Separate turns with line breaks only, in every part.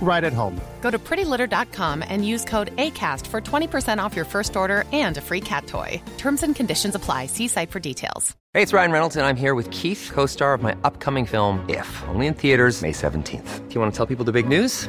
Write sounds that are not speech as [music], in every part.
right at home.
Go to prettylitter.com and use code ACAST for 20% off your first order and a free cat toy. Terms and conditions apply. See site for details.
Hey, it's Ryan Reynolds, and I'm here with Keith, co star of my upcoming film, If, only in theaters, May 17th. Do you want to tell people the big news?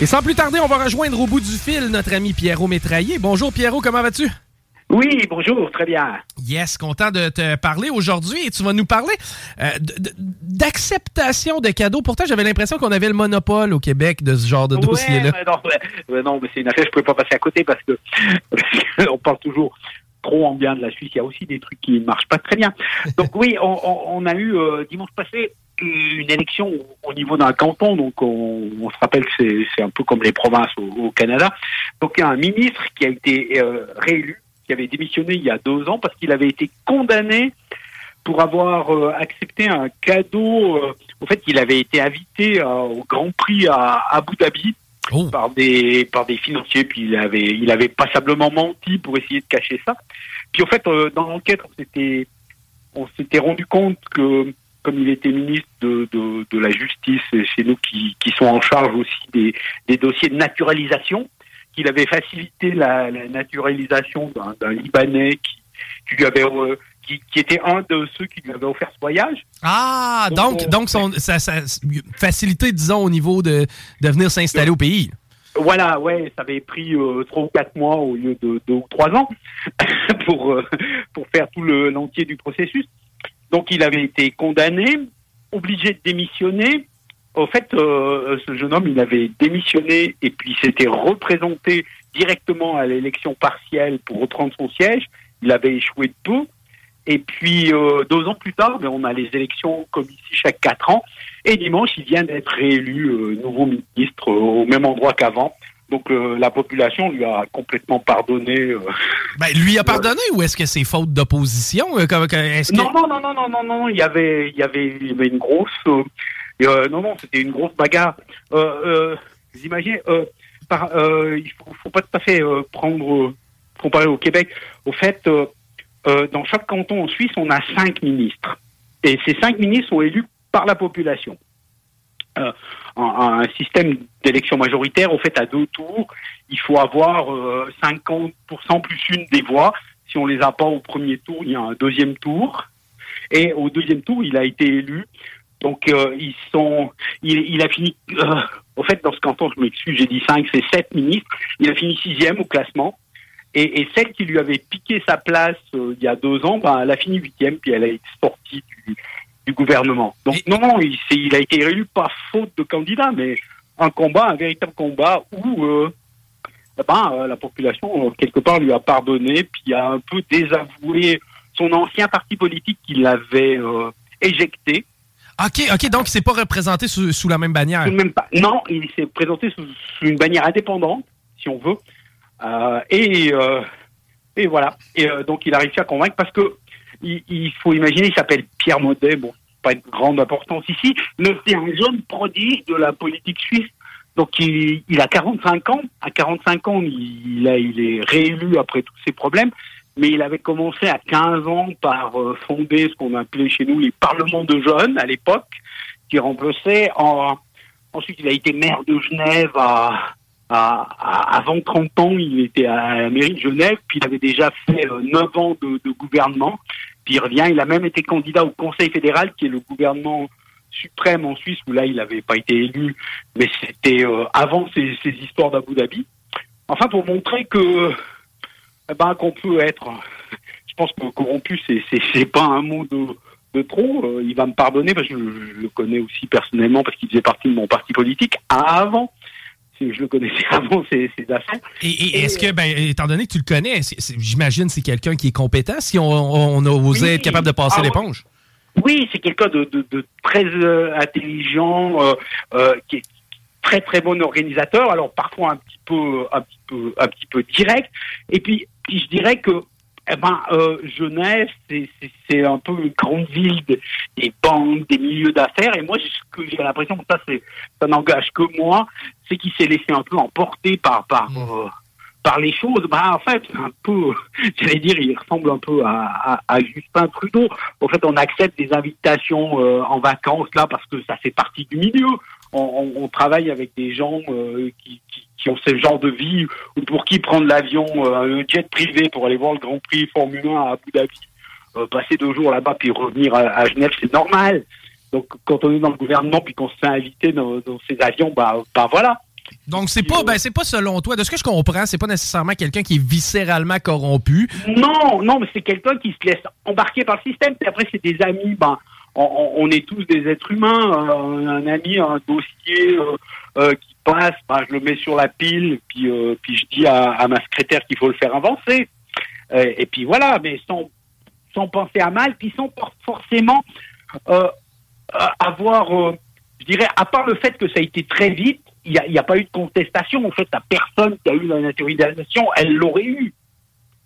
Et sans plus tarder, on va rejoindre au bout du fil notre ami Pierrot Métraillé. Bonjour Pierrot, comment vas-tu?
Oui, bonjour, très bien.
Yes, content de te parler aujourd'hui et tu vas nous parler euh, d'acceptation de cadeaux. Pourtant, j'avais l'impression qu'on avait le monopole au Québec de ce genre de dossier-là.
Non, mais c'est une affaire, je pouvais pas passer à côté parce que, [laughs] parce que on parle toujours trop en bien de la Suisse. Il y a aussi des trucs qui ne marchent pas très bien. Donc oui, on, on- on a eu euh, dimanche passé une élection au niveau d'un canton. Donc on, on se rappelle que c'est- un peu comme les provinces au, au Canada. Donc il y a un ministre qui a été euh, réélu, qui avait démissionné il y a deux ans parce qu'il avait été condamné pour avoir euh, accepté un cadeau. euh, au fait, il avait été invité euh, au Grand Prix à Abu Dhabi par des par des financiers. Puis il avait il avait passablement menti pour essayer de cacher ça. Puis en fait, dans l'enquête, on s'était on s'était rendu compte que comme il était ministre de, de, de la justice, et c'est nous qui, qui sont en charge aussi des, des dossiers de naturalisation, qu'il avait facilité la, la naturalisation d'un Libanais qui, qui lui avait euh, qui, qui était un de ceux qui lui avaient offert ce voyage.
Ah, donc,
on-
donc son, ça, ça- facilité, disons, au niveau de, de venir s'installer au pays.
Voilà, ouais, ça avait pris euh, trois ou quatre mois au lieu de deux ou trois ans [laughs] pour euh, pour faire tout le l'entier du processus. Donc il avait été condamné, obligé de démissionner. Au fait, euh, ce jeune homme, il avait démissionné et puis s'était représenté directement à l'élection partielle pour reprendre son siège. Il avait échoué de peu. Et puis euh, deux ans plus tard, ben, on a les élections comme ici chaque quatre ans. Et dimanche, il vient d'être réélu euh, nouveau ministre au même endroit qu'avant. Donc euh, la population lui a complètement pardonné. euh. [laughs]
Ben, lui a pardonné ou est-ce que c'est faute d'opposition? Euh, que-
Non, non, non, non, non, non, non. Il y avait, il y avait, il y avait une grosse. non, non, c'était une grosse bagarre. Vous imaginez, par, il faut, faut pas tout à fait prendre comparé au Québec. Au fait, dans chaque canton en Suisse, on a cinq ministres, et ces cinq ministres sont élus par la population. Euh, un, un système d'élection majoritaire, au fait, à deux tours, il faut avoir euh, 50% plus une des voix. Si on les a pas au premier tour, il y a un deuxième tour. Et au deuxième tour, il a été élu. Donc, euh, ils sont, il, il a fini, euh, au fait, dans ce canton, je m'excuse, j'ai dit cinq, c'est sept ministres. Il a fini sixième au classement. Et, et celle qui lui avait piqué sa place euh, il y a deux ans, ben, elle a fini huitième, puis elle a été sortie du, du gouvernement. Donc, non, non, il, a été élu pas faute de candidat, mais un combat, un véritable combat où euh, eh ben, euh, la population, quelque part, lui a pardonné, puis a un peu désavoué son ancien parti politique qui l'avait euh, éjecté.
OK, OK, donc il s'est pas représenté sous, sous la même bannière.
Même pas. Non, il s'est présenté sous, sous une bannière indépendante, si on veut. Et, et voilà. Et donc il a réussi à convaincre parce que il, faut imaginer, il s'appelle Pierre Maudet. Bon, pas une grande importance ici, mais c'est un jeune prodige de la politique suisse. Donc il, a 45 ans. À 45 ans, il, a, il est réélu après tous ces problèmes. Mais il avait commencé à 15 ans par euh, fonder ce qu'on appelait chez nous les parlements de jeunes à l'époque, qui remplaçait en, ensuite il a été maire de Genève avant 30 ans, il était à la mairie de Genève, puis il avait déjà fait euh, 9 ans de, de gouvernement, puis il revient, il a même été candidat au Conseil fédéral, qui est le gouvernement suprême en Suisse, où là il n'avait pas été élu, mais c'était euh, avant ces, ces histoires d'Abu Dhabi. Enfin, pour montrer que eh ben, qu'on peut être, je pense que corrompu, c'est pas un mot de de trop. Euh, il va me pardonner parce que je le connais aussi personnellement parce qu'il faisait partie de mon parti politique avant. Je le connaissais [laughs] avant ces, ces affaires.
Et, et est-ce que, ben, étant donné que tu le connais, j'imagine c'est quelqu'un qui est compétent si on, on a osé
Oui.
être capable de passer
Ah,
l'éponge?
Oui, c'est quelqu'un de, de, de très euh, intelligent, euh, euh, qui est très très bon organisateur. Alors parfois un petit peu, un petit peu, un petit peu direct. Et puis, puis je dirais que, eh ben, euh, Genève, c'est- un peu une grande ville de- des banques, des milieux d'affaires. Et moi, j'ai- ce que j'ai l'impression que ça, c'est, ça n'engage que moi, c'est qu'il s'est laissé un peu emporter par par euh, par les choses. Bah, en fait, un peu, [laughs] j'allais dire, il ressemble un peu à, à, à Justin Trudeau. En fait, on accepte des invitations euh, en vacances là parce que ça fait partie du milieu. On, on- on travaille avec des gens euh, qui, qui, ont ce genre de vie ou pour qui prendre l'avion, euh, un jet privé pour aller voir le Grand Prix Formule 1 à Abu Dhabi, euh, passer deux jours là-bas puis revenir à, à Genève, c'est normal. Donc, quand on est dans le gouvernement puis qu'on se fait inviter dans, dans ces avions, bah, bah voilà.
Donc, c'est pas, ben, c'est pas selon toi. De ce que je comprends, c'est pas nécessairement quelqu'un qui est viscéralement corrompu.
Non, non, mais c'est quelqu'un qui se laisse embarquer par le système. Puis après, c'est des amis. Ben, on, on- on est tous des êtres humains. Euh, un ami, a un dossier euh, euh, qui passe, ben, je le mets sur la pile, puis, euh, puis je dis à, ma secrétaire qu'il faut le faire avancer. Euh, et puis voilà, mais sans, sans penser à mal, puis sans forcément euh, avoir, je dirais, à part le fait que ça a été très vite, il n'y a, y a pas eu de contestation. En fait, la personne qui a eu la naturalisation, elle l'aurait eu.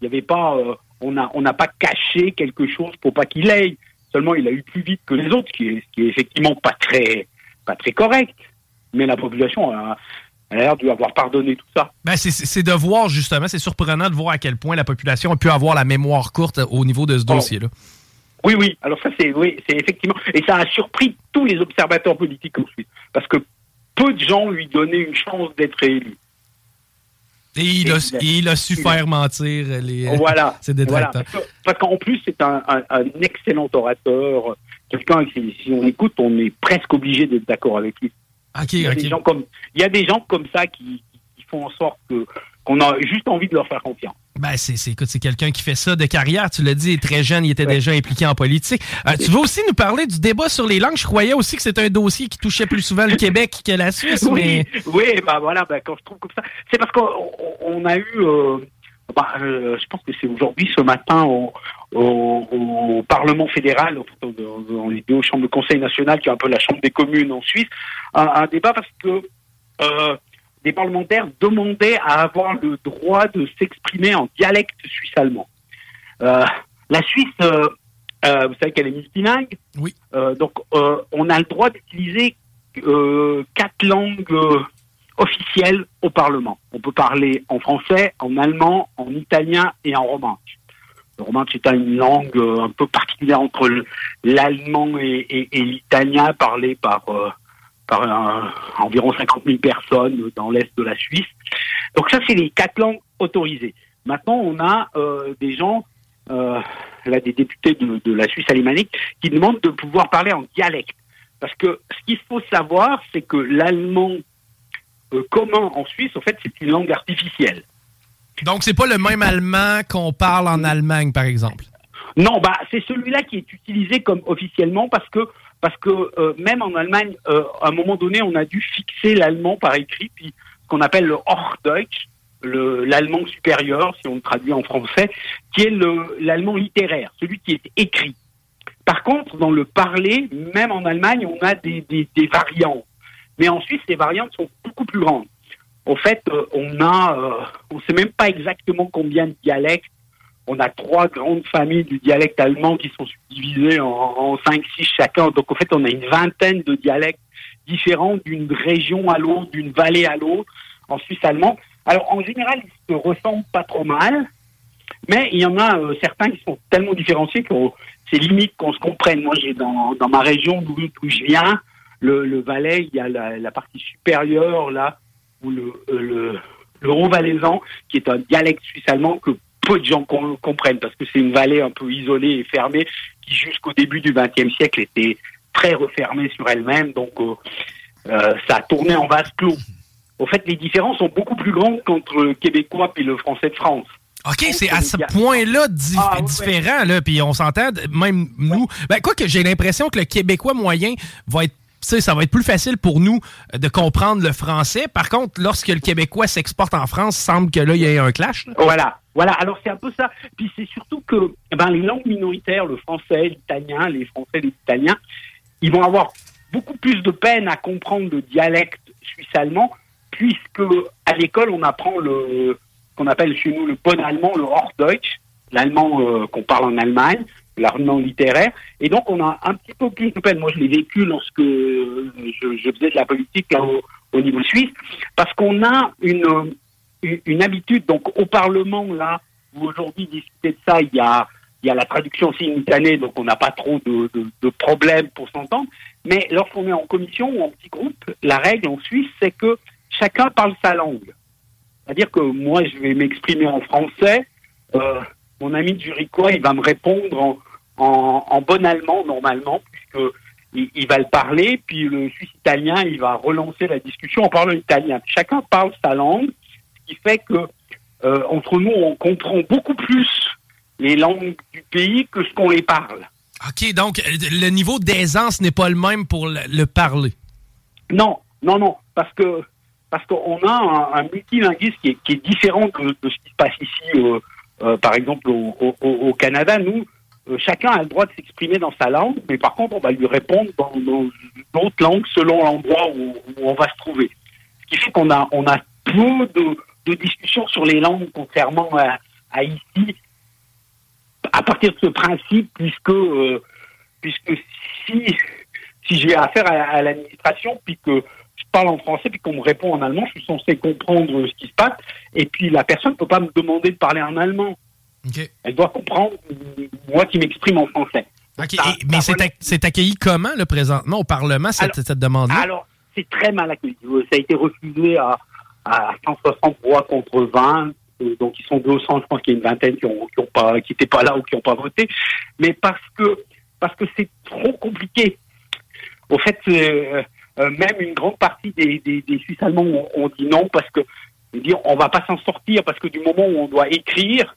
Il n'y avait pas, on n'a on n'a pas caché quelque chose pour pas qu'il aille. Seulement, il a eu plus vite que les autres, ce qui est, qui est effectivement pas très, pas très correct. Mais la population a, a l'air de lui avoir pardonné tout ça.
Ben, c'est- de voir, justement, c'est surprenant de voir à quel point la population a pu avoir la mémoire courte au niveau de ce
Oh.
dossier-là.
Oui, oui. Alors ça, c'est oui, c'est effectivement, et ça a surpris tous les observateurs politiques en Suisse, parce que peu de gens lui donnaient une chance d'être élu.
Et il a,
Et il
su faire mentir les,
Voilà. [laughs]
ses
Voilà.
détracteurs.
Que- Parce qu'en plus, c'est un, un- un excellent orateur. Quelqu'un qui, si on écoute, on est presque obligé d'être d'accord avec lui.
Ok,
Il y, a des gens comme, il y a des gens comme ça qui, qui font en sorte que qu'on a juste envie de leur faire confiance.
Ben, c'est, c'est, écoute, c'est quelqu'un qui fait ça de carrière. Tu l'as dit, il est très jeune, il était
Ouais.
déjà impliqué en politique. Euh, tu veux aussi nous parler du débat sur les langues? Je croyais aussi que c'était un dossier qui touchait plus souvent le [laughs] Québec que la Suisse, mais...
Oui, oui, bah voilà, bah, quand je trouve comme ça, c'est parce qu'on on- on a eu, euh, euh, je pense que c'est aujourd'hui, ce matin, au, au- au Parlement fédéral, dans, dans- les deux chambres de Conseil national, qui est un peu la chambre des communes en Suisse, un, un débat parce que euh, des parlementaires demandaient à avoir le droit de s'exprimer en dialecte suisse-allemand. Euh, la Suisse, euh, euh, vous savez qu'elle est multilingue.
Oui.
Euh, donc, euh, on a le droit d'utiliser euh, quatre langues officielles au Parlement. On peut parler en français, en allemand, en italien et en romanche. Le romanche est une langue euh, un peu particulière entre le- l'allemand et, l'italien parlé par, euh, environ 50 000 personnes dans l'est de la Suisse. Donc ça, c'est les quatre langues autorisées. Maintenant, on a euh, des gens, là, des députés de, la Suisse alémanique, qui demandent de pouvoir parler en dialecte. Parce que ce qu'il faut savoir, c'est que l'allemand commun en Suisse, en fait, c'est une langue artificielle.
Donc, c'est pas le même allemand qu'on parle en Allemagne, par exemple?
Non, bah c'est celui-là qui est utilisé comme officiellement parce que parce que euh, même en Allemagne, euh, à un moment donné, on a dû fixer l'allemand par écrit, puis ce qu'on appelle le Hochdeutsch, l'allemand supérieur, si on le traduit en français, qui est l'allemand littéraire, celui qui est écrit. Par contre, dans le parler, même en Allemagne, on a des, des, des variantes. Mais en Suisse, les variantes sont beaucoup plus grandes. Au fait, euh, on a, euh, on sait même pas exactement combien de dialectes. On a trois grandes familles du dialecte allemand qui sont subdivisées en, en cinq, six chacun. Donc, en fait, on a une vingtaine de dialectes différents d'une région à l'autre, d'une vallée à l'autre, en Suisse allemand. Alors, en général, ils se ressemblent pas trop mal, mais il y en a euh, certains qui sont tellement différenciés que c'est limite qu'on se comprenne. Moi, j'ai dans, dans ma région d'où je viens, le, le Valais, il y a la, la partie supérieure, là, où le, euh, le, le Haut-Valaisan, qui est un dialecte suisse-allemand que peu de gens comprennent, parce que c'est une vallée un peu isolée et fermée, qui jusqu'au début du XXe siècle était très refermée sur elle-même, donc euh, euh, ça a tourné en vase clos. Au fait, les différences sont beaucoup plus grandes qu'entre le québécois et le français de France.
OK, c'est à ce point-là ah, différent, là, puis on s'entend, même nous. Ben, quoi que j'ai l'impression que le Québécois moyen va être ça va être plus facile pour nous euh, de comprendre le français. Par contre, lorsque le québécois s'exporte en France, semble que là, il y a un clash.
Voilà. Voilà, alors c'est un peu ça. Puis c'est surtout que eh ben, les langues minoritaires, le français, l'italien, les français, les italiens, ils vont avoir beaucoup plus de peine à comprendre le dialecte suisse-allemand, puisque à l'école, on apprend le qu'on appelle chez nous le bon allemand, le Hochdeutsch, l'allemand euh, qu'on parle en Allemagne, l'allemand littéraire. Et donc, on a un petit peu plus de peine. Moi, je l'ai vécu lorsque je, faisais de la politique au, niveau suisse, parce qu'on a une, une, habitude, donc au Parlement, là, où aujourd'hui, discuter de ça, il y a, il y a la traduction simultanée, donc on n'a pas trop de, de, de problèmes pour s'entendre. Mais lorsqu'on est en commission ou en petit groupe, la règle en Suisse, c'est que chacun parle sa langue. C'est-à-dire que moi, je vais m'exprimer en français. Euh, mon ami du Juricois, il va me répondre en, en, bon allemand normalement, puisque il, va le parler, puis le Suisse italien, il va relancer la discussion en parlant italien. Chacun parle sa langue, ce qui fait que euh, entre nous, on comprend beaucoup plus les langues du pays que ce qu'on les parle.
OK, donc le niveau d'aisance n'est pas le même pour le, parler.
Non, non, non, parce que parce qu'on a un, multilinguisme qui est, différent de, ce qui se passe ici, euh, euh, par exemple au, au Canada. Nous, chacun a le droit de s'exprimer dans sa langue, mais par contre, on va lui répondre dans d'autres langues selon l'endroit où, on va se trouver. Ce qui fait qu'on a, on a peu de, discussions sur les langues contrairement à, à, ici, à partir de ce principe, puisque, euh, puisque si, si j'ai affaire à, à l'administration, puis que je parle en français, puis qu'on me répond en allemand, je suis censé comprendre ce qui se passe, et puis la personne ne peut pas me demander de parler en allemand. Elle doit comprendre, moi qui m'exprime en français.
mais c'est accueilli comment, le présentement, au Parlement, cette, cette demande-là?
Alors, c'est très mal accueilli. Ça a été refusé à, à 160 voix contre 20. Euh, donc, ils sont 200, je pense qu'il y a une vingtaine qui ont pas, qui n'étaient pas là ou qui n'ont pas voté. Mais parce que, parce que c'est trop compliqué. Au fait, euh, euh, même une grande partie des, des, des Suisses allemands ont, ont, dit non parce que, on va pas s'en sortir parce que du moment où on doit écrire,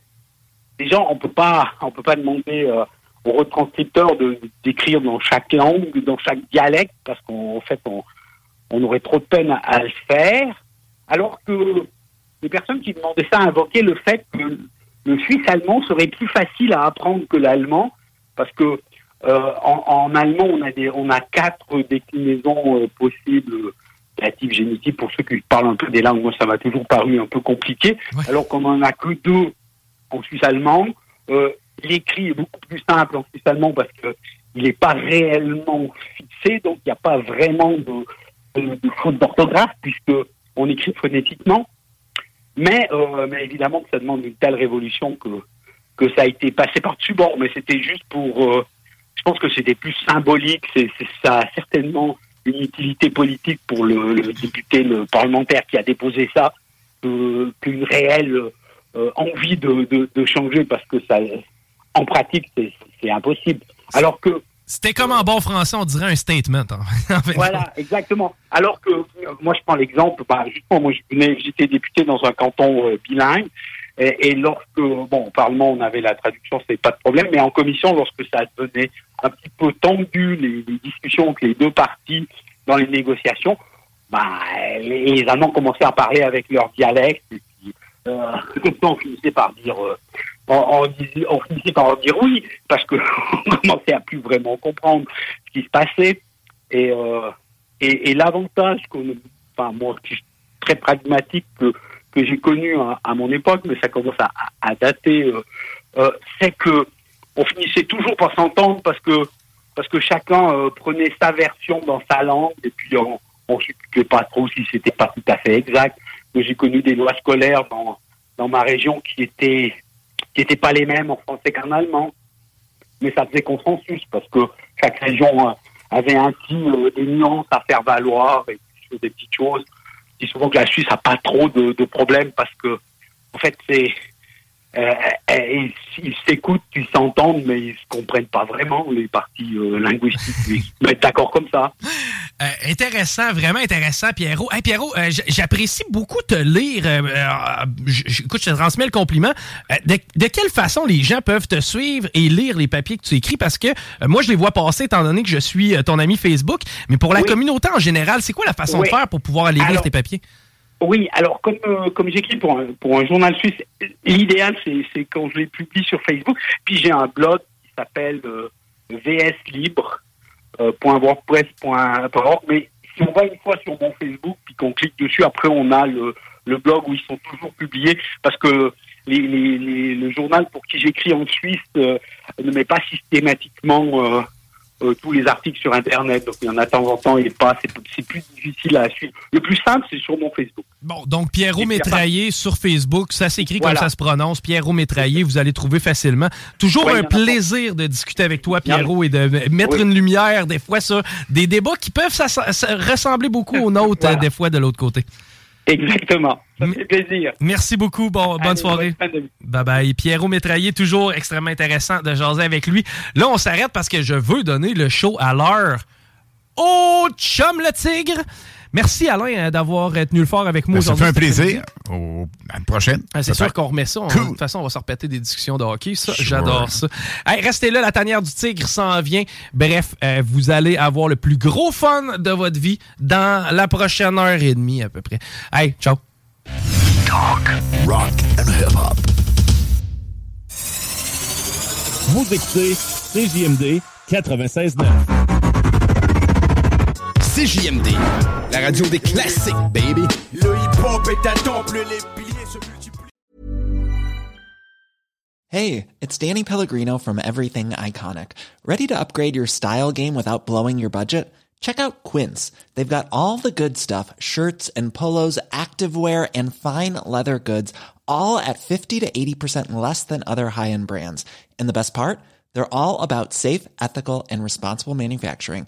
déjà, on peut pas, [laughs] on peut pas demander euh, aux retranscripteurs de d'écrire dans chaque langue, dans chaque dialecte, parce qu'en fait, on, on, aurait trop de peine à, le faire. Alors que les personnes qui demandaient ça invoquaient le fait que le suisse allemand serait plus facile à apprendre que l'allemand, parce que euh, en, allemand, on a des, on a quatre déclinaisons euh, possibles natives génétiques pour ceux qui parlent un peu des langues. Moi, ça m'a toujours paru un peu compliqué, alors qu'on en a que deux en Suisse allemand. Euh, l'écrit est beaucoup plus simple en Suisse allemand parce que il n'est pas réellement fixé, donc il n'y a pas vraiment de, de, faute d'orthographe puisque on écrit phonétiquement. Mais, euh, évidemment que ça demande une telle révolution que ça a été passé par-dessus bord. Mais c'était juste pour, euh, je pense que c'était plus symbolique. Ça a certainement une utilité politique pour le, le député, le parlementaire qui a déposé ça, qu'une réelle euh, envie de, de, de, changer parce que ça, en pratique, c'est impossible. Alors que
c'était comme en bon français, on dirait un statement. [laughs]
Voilà, exactement. Alors que moi, je prends l'exemple. Bah, justement, moi, j'étais député dans un canton euh, bilingue. Et, et, lorsque, bon, au Parlement, on avait la traduction, c'était pas de problème. Mais en commission, lorsque ça devenait un petit peu tendu, les, les discussions entre les deux parties dans les négociations, bah, les, Allemands commençaient à parler avec leur dialecte. Euh, on finissait par dire, euh, on, on, finissait par dire oui, parce que [laughs] on commençait à plus vraiment comprendre ce qui se passait. Et, euh, l'avantage enfin moi, je suis très pragmatique que, que j'ai connu à, mon époque, mais ça commence à, dater, euh, euh, c'est que on finissait toujours par s'entendre parce que parce que chacun euh, prenait sa version dans sa langue et puis on, on ne pas trop si c'était pas tout à fait exact. J'ai connu des lois scolaires dans dans ma région qui étaient qui étaient pas les mêmes en français qu'en allemand, mais ça faisait consensus parce que chaque région avait ainsi des nuances à faire valoir et des petites choses. Dis souvent que la Suisse a pas trop de, de problèmes parce que, en fait, c'est euh, euh ils s'écoutent, ils s'entendent, mais ils se comprennent pas vraiment les parties euh, linguistiques. Ils se mettent d'accord comme ça.
Euh, intéressant, vraiment intéressant, Pierrot. Hey, Pierrot, euh, j'apprécie beaucoup te lire. Euh, écoute, je te transmets le compliment. De, de, quelle façon les gens peuvent te suivre et lire les papiers que tu écris? Parce que moi, je les vois passer étant donné que je suis ton ami Facebook. Mais pour la communauté en général, c'est quoi la façon de faire pour pouvoir aller lire tes papiers?
Oui, alors comme comme j'écris pour un, pour un journal suisse, l'idéal c'est quand je les publie sur Facebook. Puis j'ai un blog qui s'appelle VS Libre euh, mais si on va une fois sur mon Facebook puis qu'on clique dessus, après on a le, le blog où ils sont toujours publiés parce que les, les, le journal pour qui j'écris en Suisse euh, ne met pas systématiquement euh, tous les articles sur Internet. Donc il y en a de temps en temps et pas. C'est plus difficile à suivre. Le plus simple, c'est sur mon Facebook.
Bon, donc Pierrot Métraillé sur Facebook, ça s'écrit comme ça se prononce. Pierrot Métraillé, vous allez trouver facilement. Toujours un plaisir de discuter avec toi, Pierrot, et de mettre une lumière, des fois, ça, des débats qui peuvent ressembler beaucoup [laughs] aux nôtres, des fois, de l'autre côté.
Exactement. Ça fait plaisir.
Merci beaucoup. Bon, bonne soirée. bye bye. Pierrot Métraillé, toujours extrêmement intéressant de jaser avec lui. Là, on s'arrête parce que je veux donner le show à l'heure. Oh, chum le tigre! Merci Alain euh, d'avoir tenu le fort avec moi
ben, aujourd'hui. Ça fait un plaisir. Au, à une prochaine.
Ah, c'est sûr qu'on remet ça. De toute façon, on va se repéter des discussions de hockey. Ça, j'adore ça. restez là, la tanière du tigre s'en vient. Bref, euh, vous allez avoir le plus gros fun de votre vie dans la prochaine heure et demie à peu près. Hey, ciao. Talk, rock and hip-hop.
Vous écoutez CJMD 96.9.
CJMD, la radio des classiques, baby. Le hip-hop est un temple, les
piliers se multiplient. Hey, it's Danny Pellegrino from Everything Iconic. Ready to upgrade your style game without blowing your budget? Check out Quince. They've got all the good stuff, shirts and polos, activewear and fine leather goods, all at 50 to 80% less than other high-end brands. And the best part? They're all about safe, ethical, and responsible manufacturing.